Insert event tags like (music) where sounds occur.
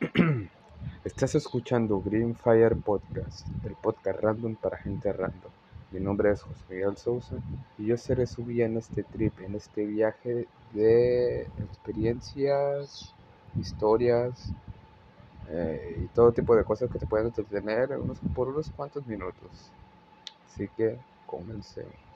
(clears throat) Estás escuchando Green Fire Podcast, el podcast random para gente random. Mi nombre es José Miguel Sousa y yo seré su guía en este trip, en este viaje de experiencias, historias eh, y todo tipo de cosas que te pueden entretener unos, por unos cuantos minutos. Así que comencemos.